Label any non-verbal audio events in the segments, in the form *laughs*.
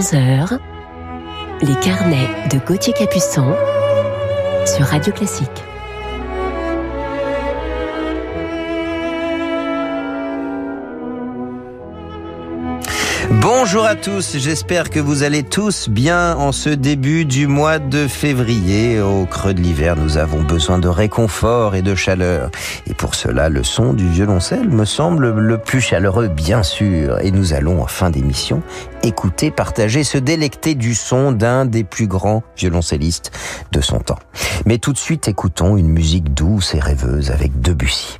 11h, les carnets de Gauthier Capuçon sur Radio Classique. Bonjour à tous, j'espère que vous allez tous bien en ce début du mois de février. Au creux de l'hiver, nous avons besoin de réconfort et de chaleur. Et pour cela, le son du violoncelle me semble le plus chaleureux, bien sûr. Et nous allons, en fin d'émission, écouter, partager, se délecter du son d'un des plus grands violoncellistes de son temps. Mais tout de suite, écoutons une musique douce et rêveuse avec Debussy.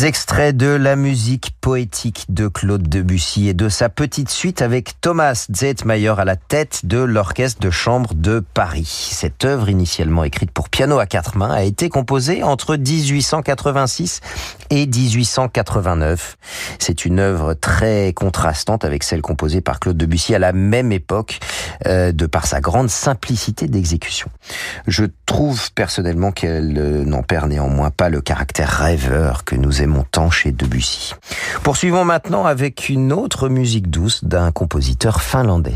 Des extraits de la musique poétique de Claude Debussy et de sa petite suite avec Thomas Zetmayer à la tête de l'Orchestre de chambre de Paris. Cette œuvre, initialement écrite pour piano à quatre mains, a été composée entre 1886 et 1889. C'est une œuvre très contrastante avec celle composée par Claude Debussy à la même époque, euh, de par sa grande simplicité d'exécution. Je trouve personnellement qu'elle euh, n'en perd néanmoins pas le caractère rêveur que nous aimons tant Poursuivons maintenant avec une autre musique douce d'un compositeur finlandais.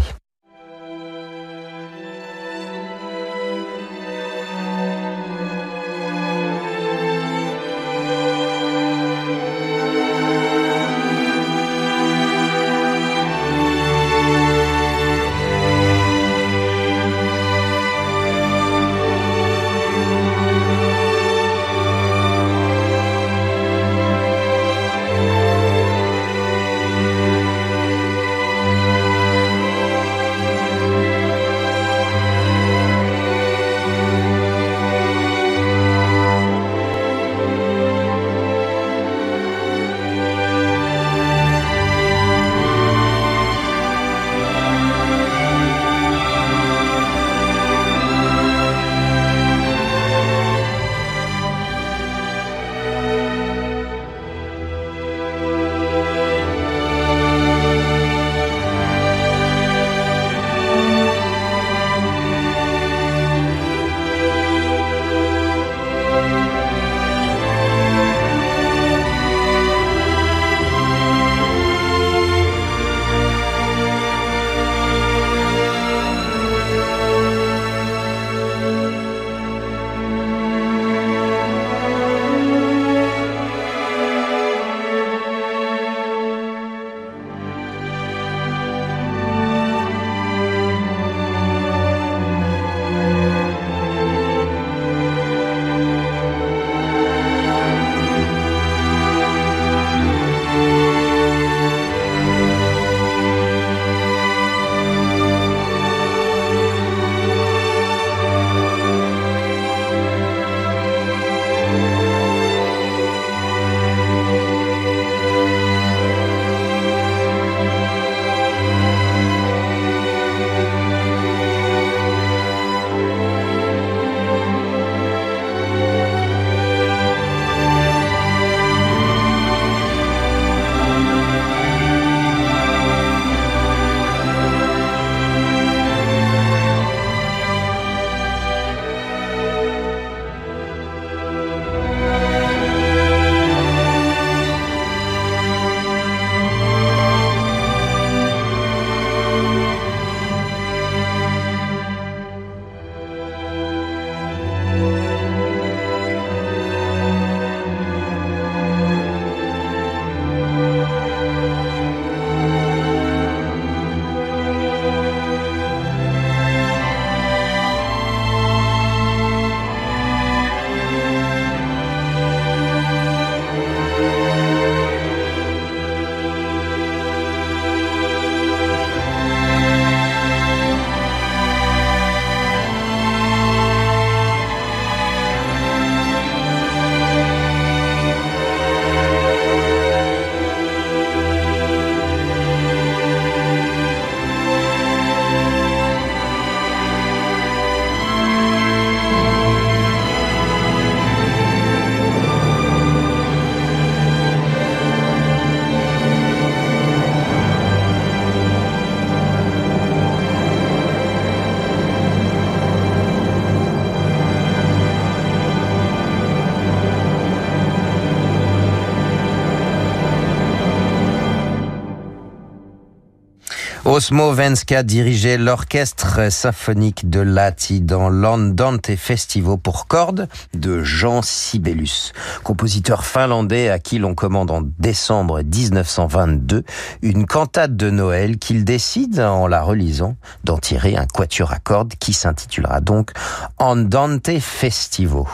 Osmo Venska dirigeait l'orchestre symphonique de Lati dans l'Andante Festivo pour cordes de Jean Sibelius, compositeur finlandais à qui l'on commande en décembre 1922 une cantate de Noël qu'il décide, en la relisant, d'en tirer un quatuor à cordes qui s'intitulera donc Andante Festivo.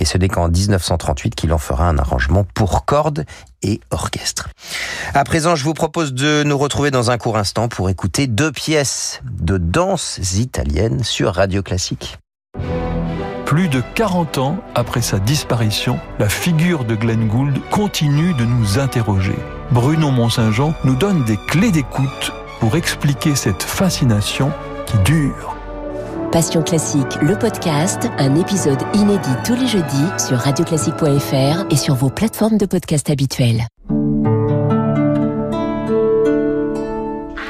Et ce n'est qu'en 1938 qu'il en fera un arrangement pour cordes et orchestre. À présent, je vous propose de nous retrouver dans un court instant pour écouter deux pièces de danse italienne sur Radio Classique. Plus de 40 ans après sa disparition, la figure de Glenn Gould continue de nous interroger. Bruno Mont-Saint-Jean nous donne des clés d'écoute pour expliquer cette fascination qui dure. Passion classique, le podcast, un épisode inédit tous les jeudis sur radioclassique.fr et sur vos plateformes de podcast habituelles.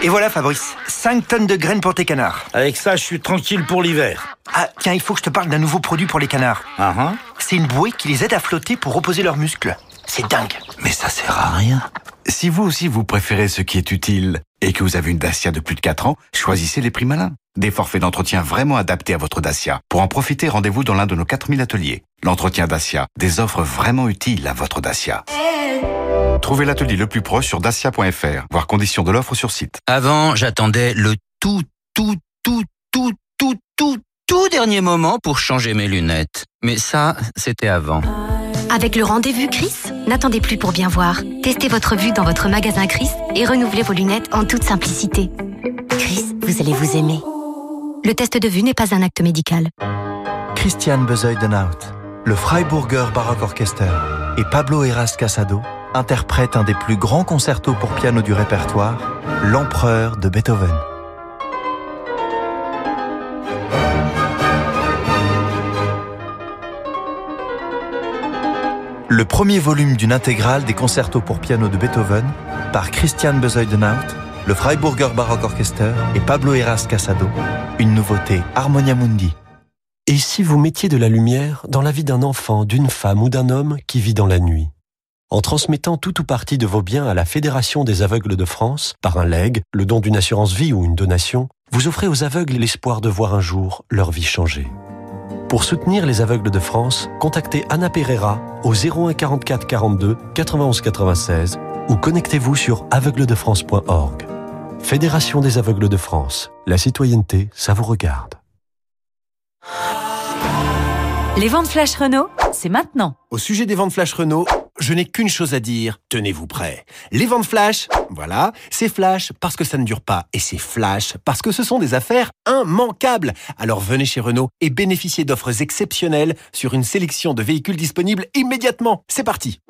Et voilà Fabrice, 5 tonnes de graines pour tes canards. Avec ça, je suis tranquille pour l'hiver. Ah tiens, il faut que je te parle d'un nouveau produit pour les canards. Ah ah. C'est une bouée qui les aide à flotter pour reposer leurs muscles. C'est dingue. Mais ça sert à rien. Si vous aussi vous préférez ce qui est utile et que vous avez une Dacia de plus de 4 ans, choisissez les prix malins. Des forfaits d'entretien vraiment adaptés à votre Dacia. Pour en profiter, rendez-vous dans l'un de nos 4000 ateliers. L'entretien Dacia, des offres vraiment utiles à votre Dacia. Trouvez l'atelier le plus proche sur dacia.fr, voir conditions de l'offre sur site. Avant, j'attendais le tout, tout, tout, tout, tout, tout, tout dernier moment pour changer mes lunettes. Mais ça, c'était avant. Avec le rendez-vous Chris, n'attendez plus pour bien voir. Testez votre vue dans votre magasin Chris et renouvelez vos lunettes en toute simplicité. Chris, vous allez vous aimer. Le test de vue n'est pas un acte médical. Christian Bezuidenhout, le Freiburger Baroque Orchester et Pablo Eras Casado interprètent un des plus grands concertos pour piano du répertoire, L'Empereur de Beethoven. Le premier volume d'une intégrale des concertos pour piano de Beethoven par Christian Bezuidenhout, le Freiburger Baroque Orchester et Pablo Eras Casado, une nouveauté Harmonia Mundi. Et si vous mettiez de la lumière dans la vie d'un enfant, d'une femme ou d'un homme qui vit dans la nuit? En transmettant tout ou partie de vos biens à la Fédération des aveugles de France, par un legs, le don d'une assurance vie ou une donation, vous offrez aux aveugles l'espoir de voir un jour leur vie changer. Pour soutenir les aveugles de France, contactez Anna Pereira au 01 44 42 91 96 ou connectez-vous sur aveugledefrance.org. Fédération des aveugles de France. La citoyenneté, ça vous regarde. Les ventes flash Renault, c'est maintenant. Au sujet des ventes flash Renault, je n'ai qu'une chose à dire. Tenez-vous prêts. Les ventes flash, voilà, c'est flash parce que ça ne dure pas. Et c'est flash parce que ce sont des affaires immanquables. Alors venez chez Renault et bénéficiez d'offres exceptionnelles sur une sélection de véhicules disponibles immédiatement. C'est parti.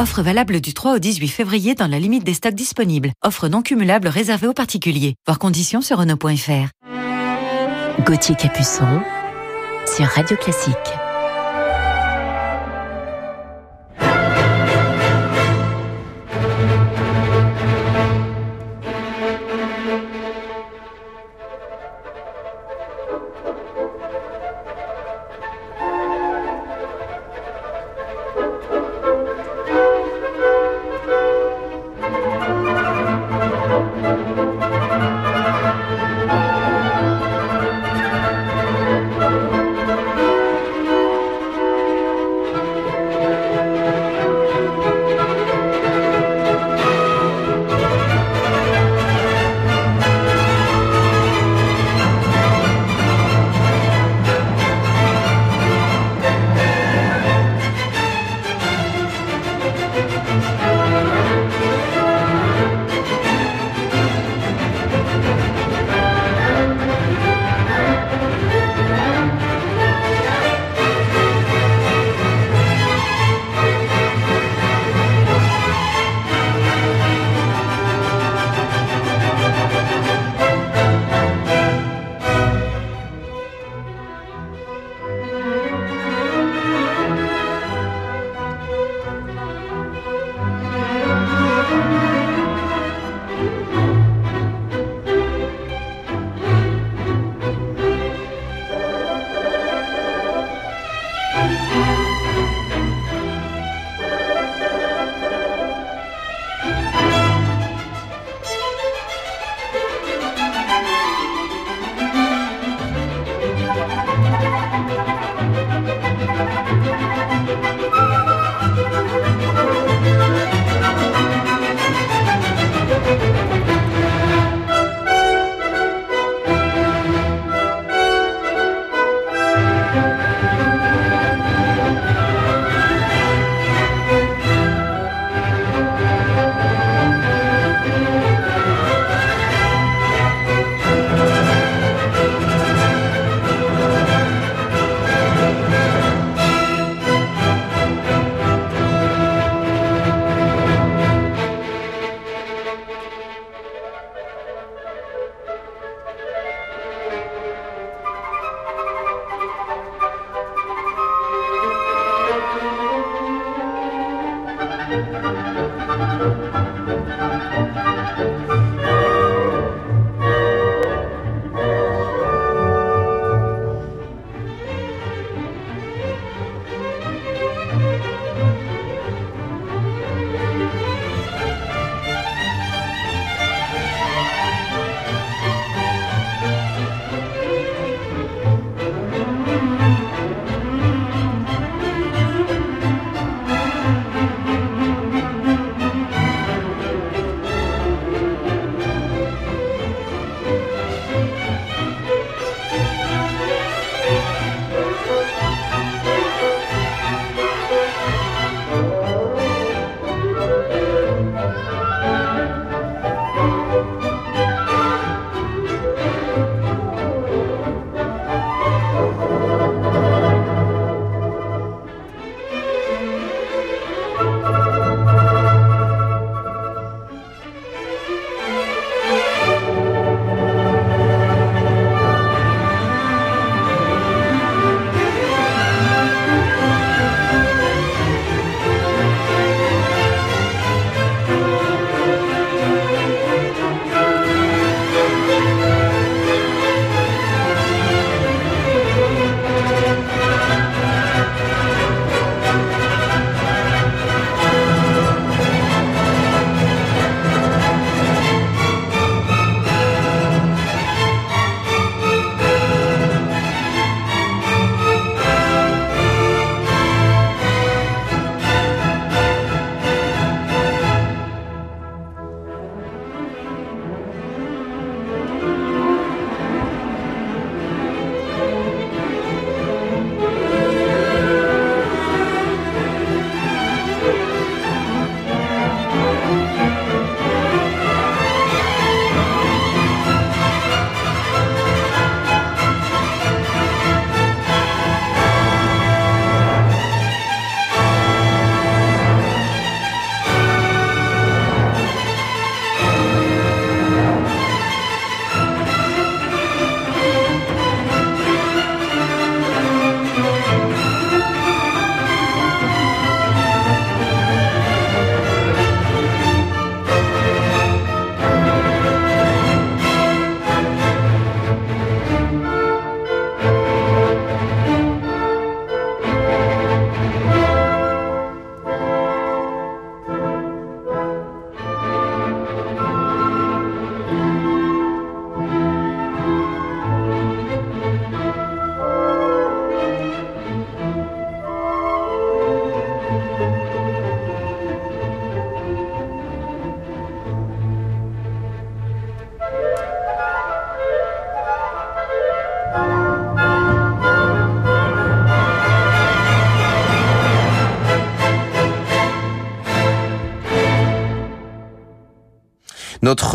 Offre valable du 3 au 18 février dans la limite des stocks disponibles. Offre non cumulable réservée aux particuliers. Voir conditions sur Renault.fr. Gauthier Capuçon sur Radio Classique.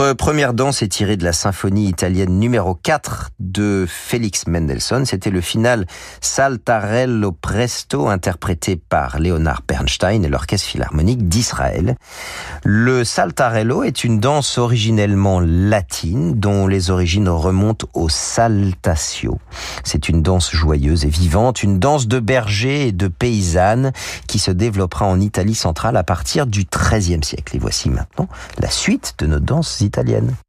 Notre première danse est tirée de la symphonie italienne numéro 4 de Félix Mendelssohn. C'était le final Saltarello Presto interprété par Leonard Bernstein et l'Orchestre Philharmonique d'Israël. Le Saltarello est une danse originellement latine dont les origines remontent au saltatio. C'est une danse joyeuse et vivante, une danse de berger et de paysanne qui se développera en Italie centrale à partir du XIIIe siècle. Et voici maintenant la suite de nos danses italienne.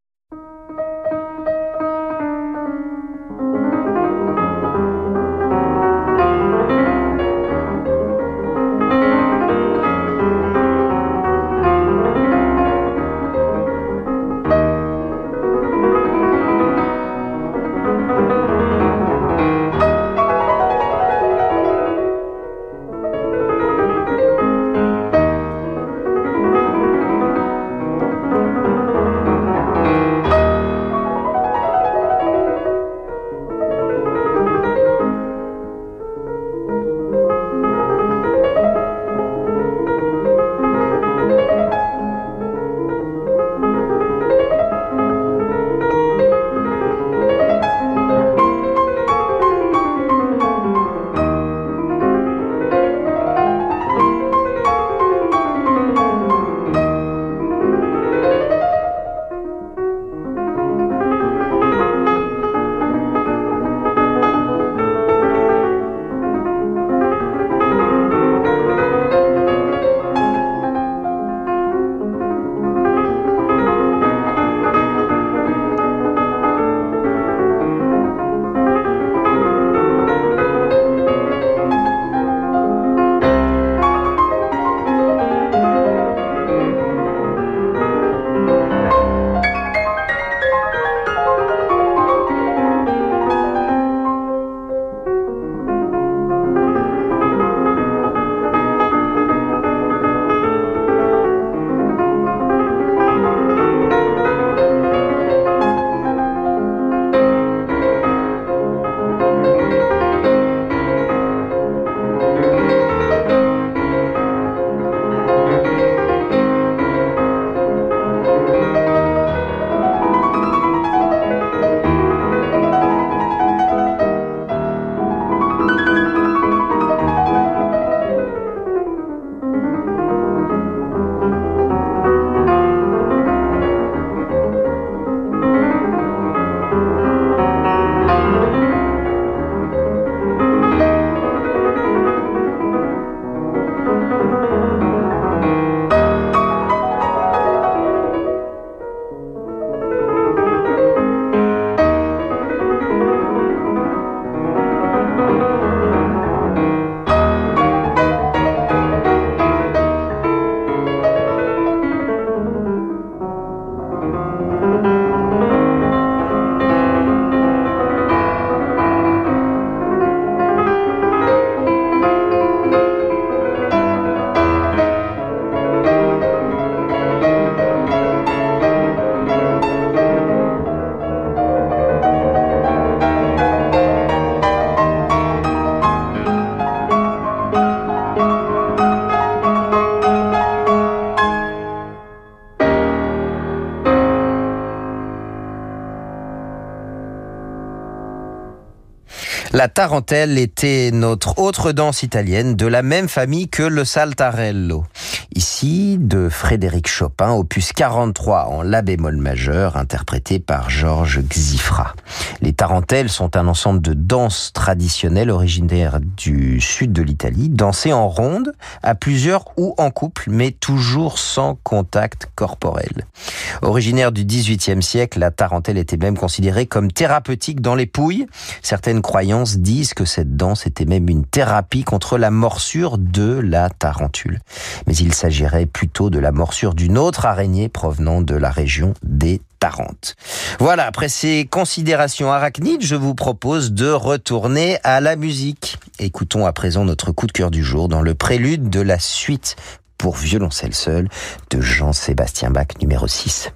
La tarentelle était notre autre danse italienne de la même famille que le saltarello. Ici, de Frédéric Chopin, opus 43 en la bémol majeur, interprété par Georges Xifra. Les tarentelles sont un ensemble de danses traditionnelles originaires du sud de l'Italie, dansées en ronde, à plusieurs ou en couple, mais toujours sans contact corporel. Originaire du XVIIIe siècle, la tarentelle était même considérée comme thérapeutique dans les pouilles. Certaines croyances disent que cette danse était même une thérapie contre la morsure de la tarentule. Mais il s'agirait plutôt de la morsure d'une autre araignée provenant de la région des Voilà, après ces considérations arachnides, je vous propose de retourner à la musique. Écoutons à présent notre coup de cœur du jour dans le prélude de la suite pour violoncelle seul de Jean-Sébastien Bach numéro 6.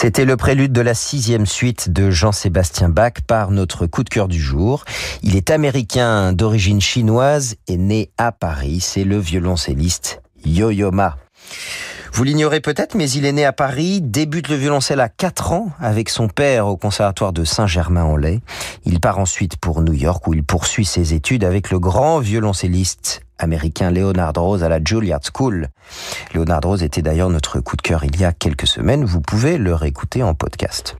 C'était le prélude de la sixième suite de Jean-Sébastien Bach par notre coup de cœur du jour. Il est américain d'origine chinoise et né à Paris. C'est le violoncelliste Yo-Yo Ma. Vous l'ignorez peut-être, mais il est né à Paris, débute le violoncelle à 4 ans avec son père au conservatoire de Saint-Germain-en-Laye. Il part ensuite pour New York où il poursuit ses études avec le grand violoncelliste américain Leonard Rose à la Juilliard School. Leonard Rose était d'ailleurs notre coup de cœur il y a quelques semaines. Vous pouvez le réécouter en podcast.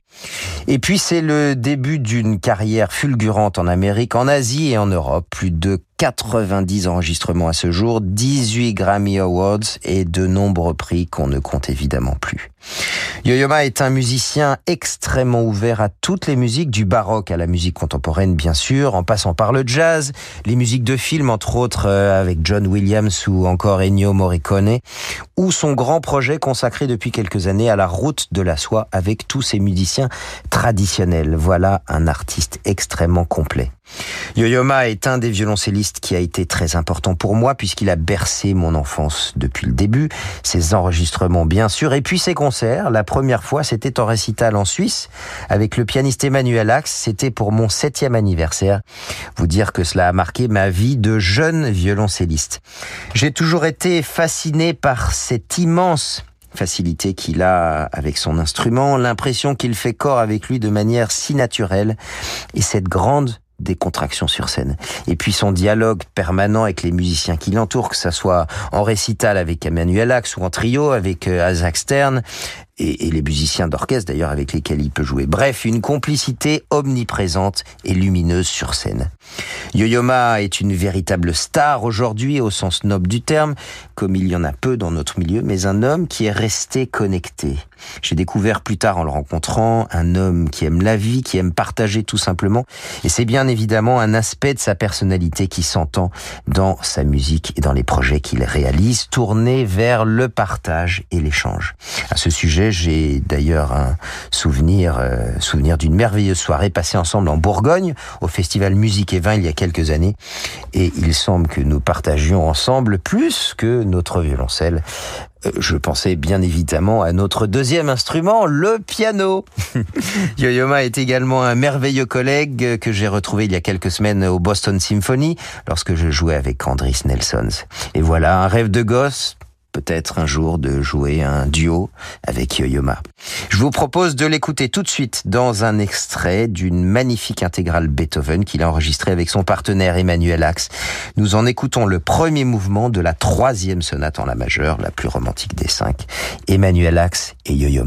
Et puis c'est le début d'une carrière fulgurante en Amérique, en Asie et en Europe. Plus de 90 enregistrements à ce jour, 18 Grammy Awards et de nombreux prix qu'on ne compte évidemment plus. Yo-Yo est un musicien extrêmement ouvert à toutes les musiques, du baroque à la musique contemporaine bien sûr, en passant par le jazz, les musiques de films entre autres euh, avec John Williams ou encore Ennio Morricone, ou son grand projet consacré depuis quelques années à la route de la soie avec tous ses musiciens traditionnels. Voilà un artiste extrêmement complet. Yo-Yo Ma est un des violoncellistes qui a été très important pour moi puisqu'il a bercé mon enfance depuis le début. Ses enregistrements bien sûr et puis ses concerts. La première fois c'était en récital en Suisse avec le pianiste Emmanuel Axe. C'était pour mon septième anniversaire. Vous dire que cela a marqué ma vie de jeune violoncelliste. J'ai toujours été fasciné par cette immense facilité qu'il a avec son instrument, l'impression qu'il fait corps avec lui de manière si naturelle et cette grande des contractions sur scène. Et puis son dialogue permanent avec les musiciens qui l'entourent, que ça soit en récital avec Emmanuel Axe ou en trio avec euh, Isaac Stern, et, les musiciens d'orchestre d'ailleurs avec lesquels il peut jouer. Bref, une complicité omniprésente et lumineuse sur scène. Yo-Yo Ma est une véritable star aujourd'hui au sens noble du terme, comme il y en a peu dans notre milieu, mais un homme qui est resté connecté. J'ai découvert plus tard en le rencontrant un homme qui aime la vie, qui aime partager tout simplement, et c'est bien évidemment un aspect de sa personnalité qui s'entend dans sa musique et dans les projets qu'il réalise, tournés vers le partage et l'échange. À ce sujet, j'ai d'ailleurs un souvenir, euh, souvenir d'une merveilleuse soirée passée ensemble en Bourgogne au festival Musique et Vin il y a quelques années, et il semble que nous partagions ensemble plus que notre violoncelle. Euh, Je pensais bien évidemment à notre deuxième instrument, le piano. *laughs* Yo-Yo Ma est également un merveilleux collègue que j'ai retrouvé il y a quelques semaines au Boston Symphony lorsque je jouais avec Andris Nelsons. Et voilà, un rêve de gosse, peut-être un jour de jouer un duo avec Yo-Yo Ma. Je vous propose de l'écouter tout de suite dans un extrait d'une magnifique intégrale Beethoven qu'il a enregistrée avec son partenaire Emmanuel Axe. Nous en écoutons le premier mouvement de la troisième sonate en la majeure, la plus romantique des cinq. Emmanuel Axe et Yo-Yo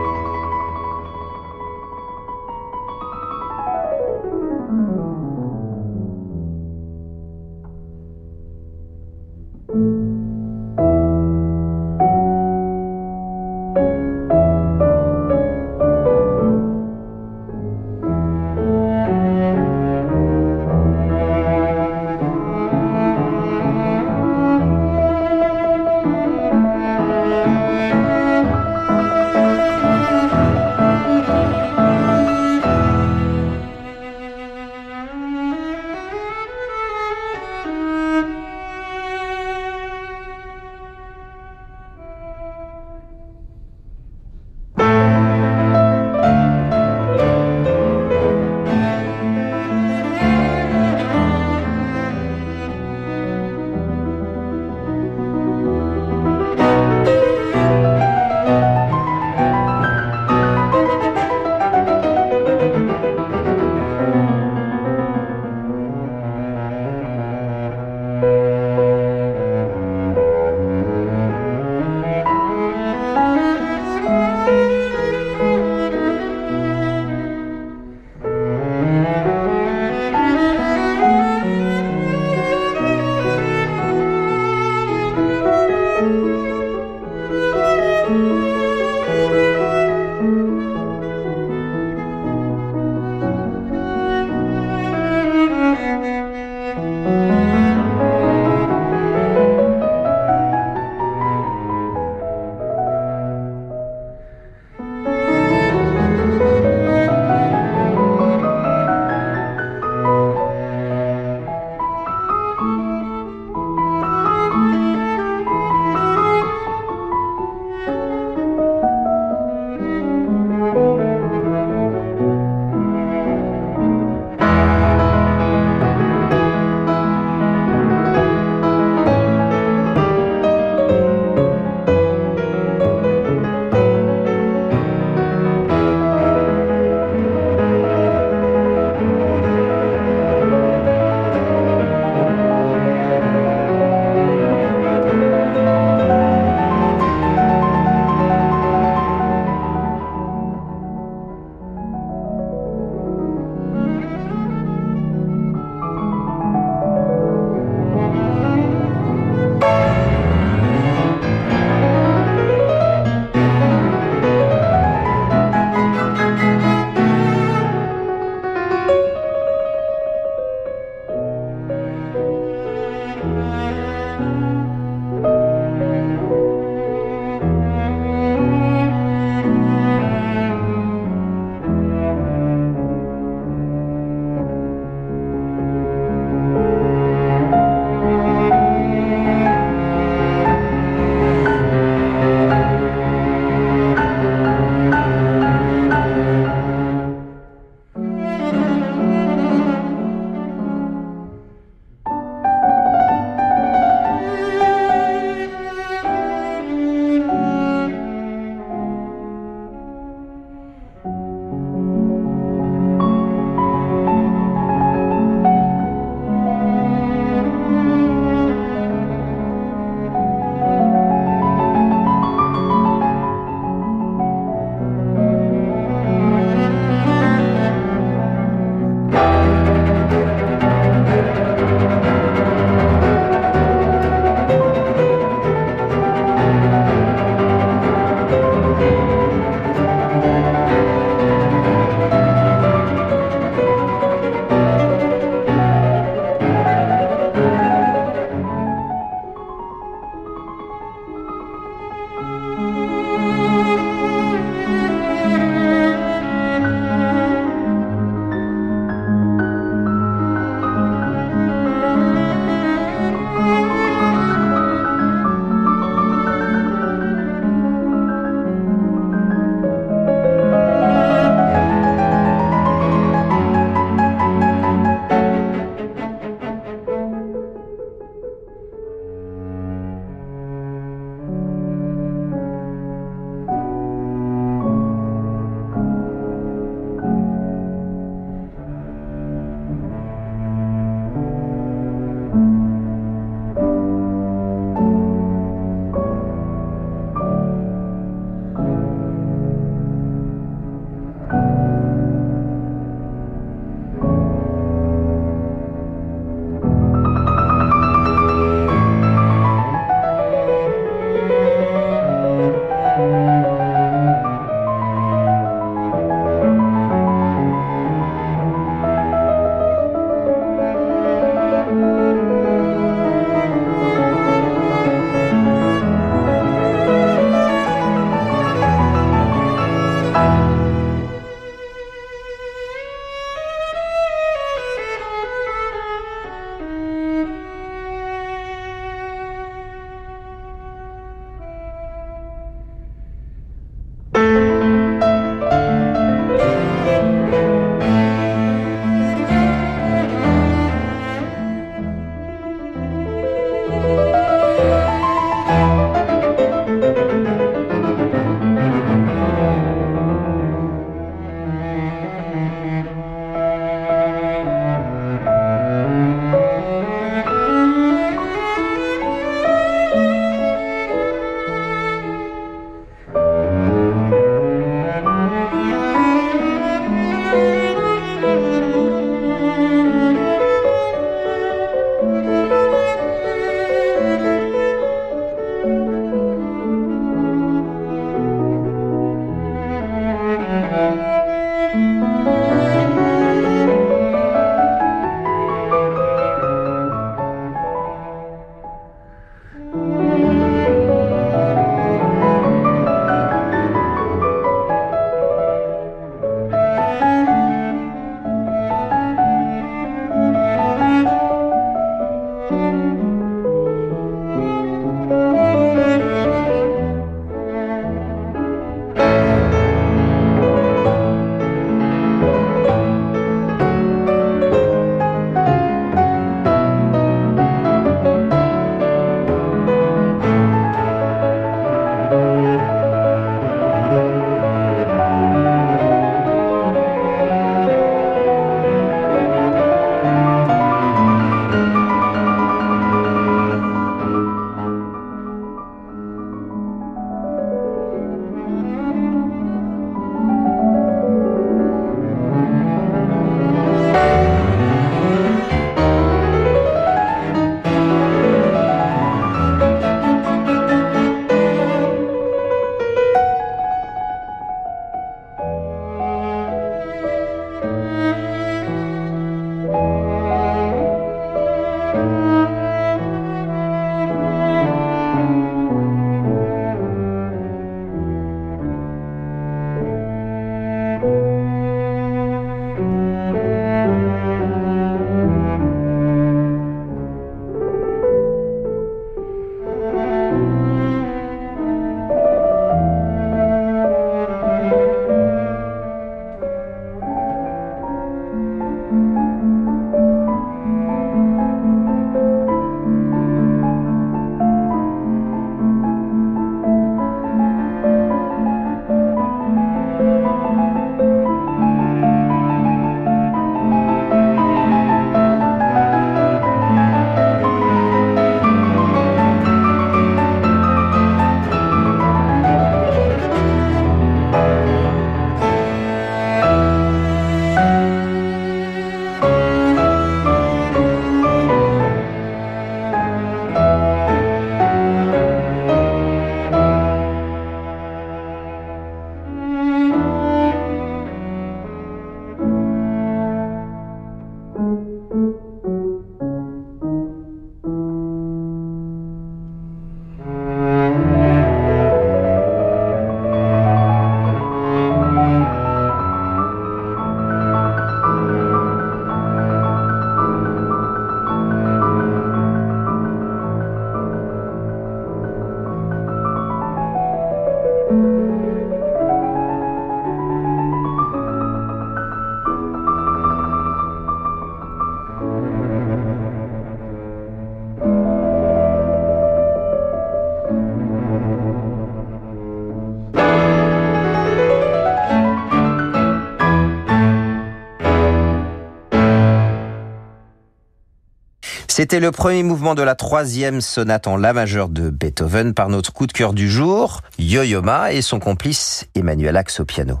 C'était le premier mouvement de la troisième sonate en La majeur de Beethoven par notre coup de cœur du jour, Yo-Yo Ma et son complice Emmanuel Axe au piano.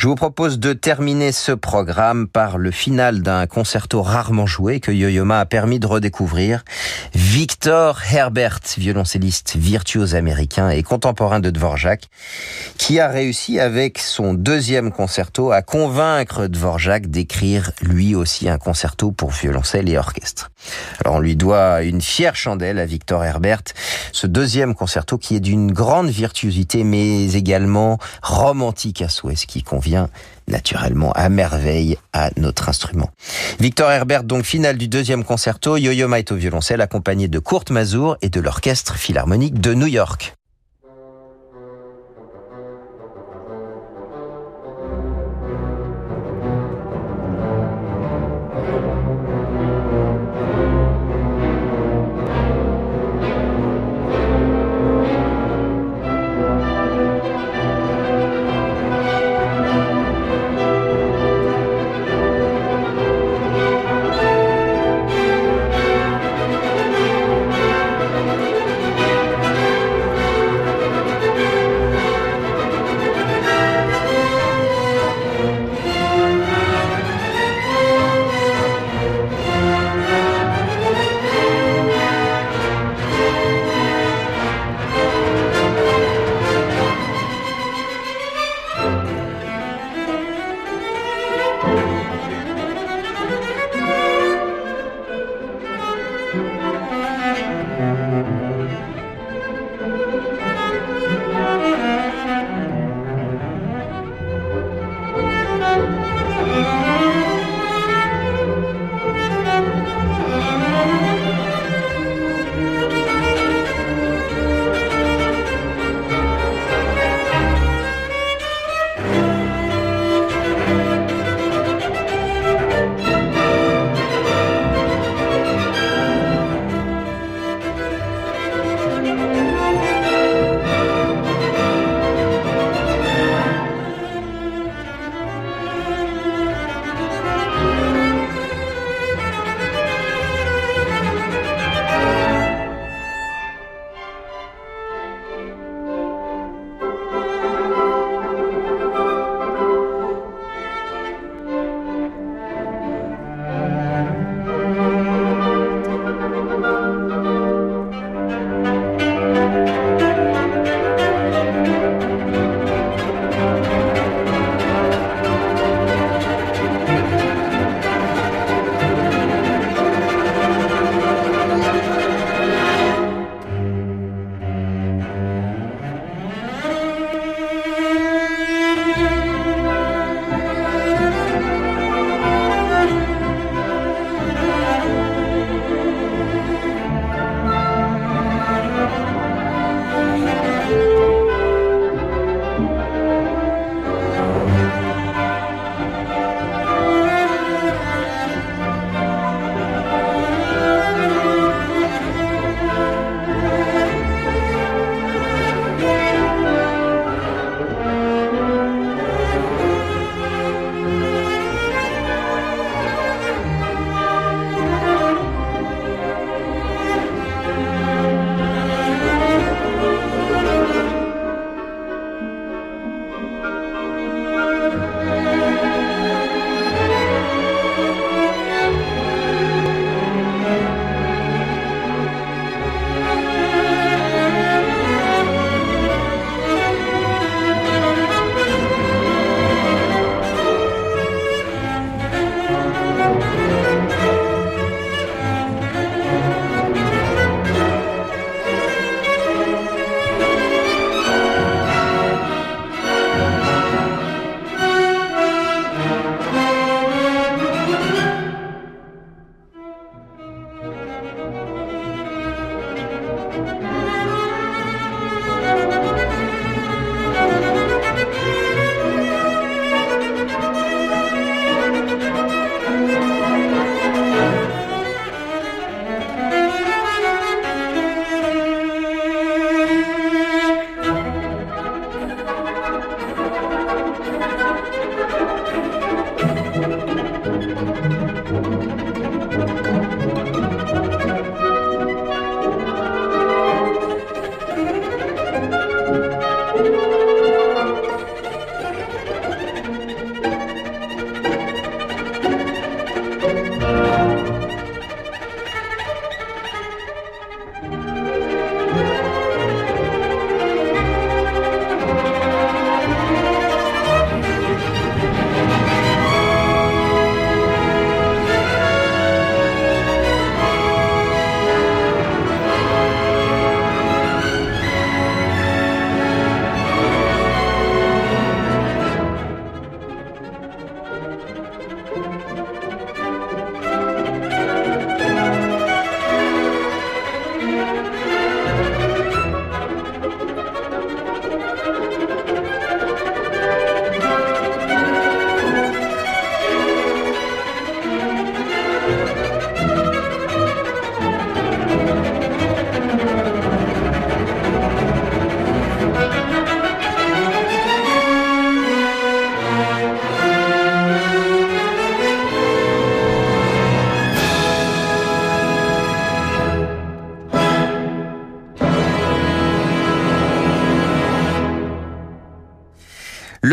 Je vous propose de terminer ce programme par le final d'un concerto rarement joué que Yo-Yo Ma a permis de redécouvrir. Victor Herbert, violoncelliste virtuose américain et contemporain de Dvorak, qui a réussi avec son deuxième concerto à convaincre Dvorak d'écrire lui aussi un concerto pour violoncelle et orchestre. Alors on lui doit une fière chandelle à Victor Herbert, ce deuxième concerto qui est d'une grande virtuosité mais également romantique à souhait, ce qui convient naturellement à merveille à notre instrument. Victor Herbert, donc finale du deuxième concerto, Yo-Yo au violoncelle accompagné de Kurt Mazur et de l'Orchestre Philharmonique de New York.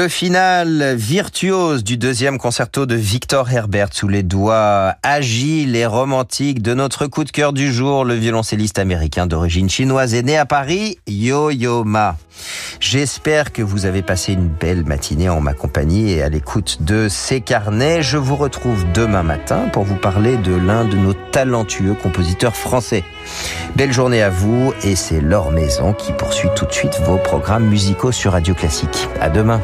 Le final virtuose du deuxième concerto de Victor Herbert sous les doigts agiles et romantiques de notre coup de cœur du jour, le violoncelliste américain d'origine chinoise est né à Paris, Yo-Yo Ma. J'espère que vous avez passé une belle matinée en ma compagnie et à l'écoute de ces carnets. Je vous retrouve demain matin pour vous parler de l'un de nos talentueux compositeurs français. Belle journée à vous et c'est Laure Maison qui poursuit tout de suite vos programmes musicaux sur Radio Classique. À demain.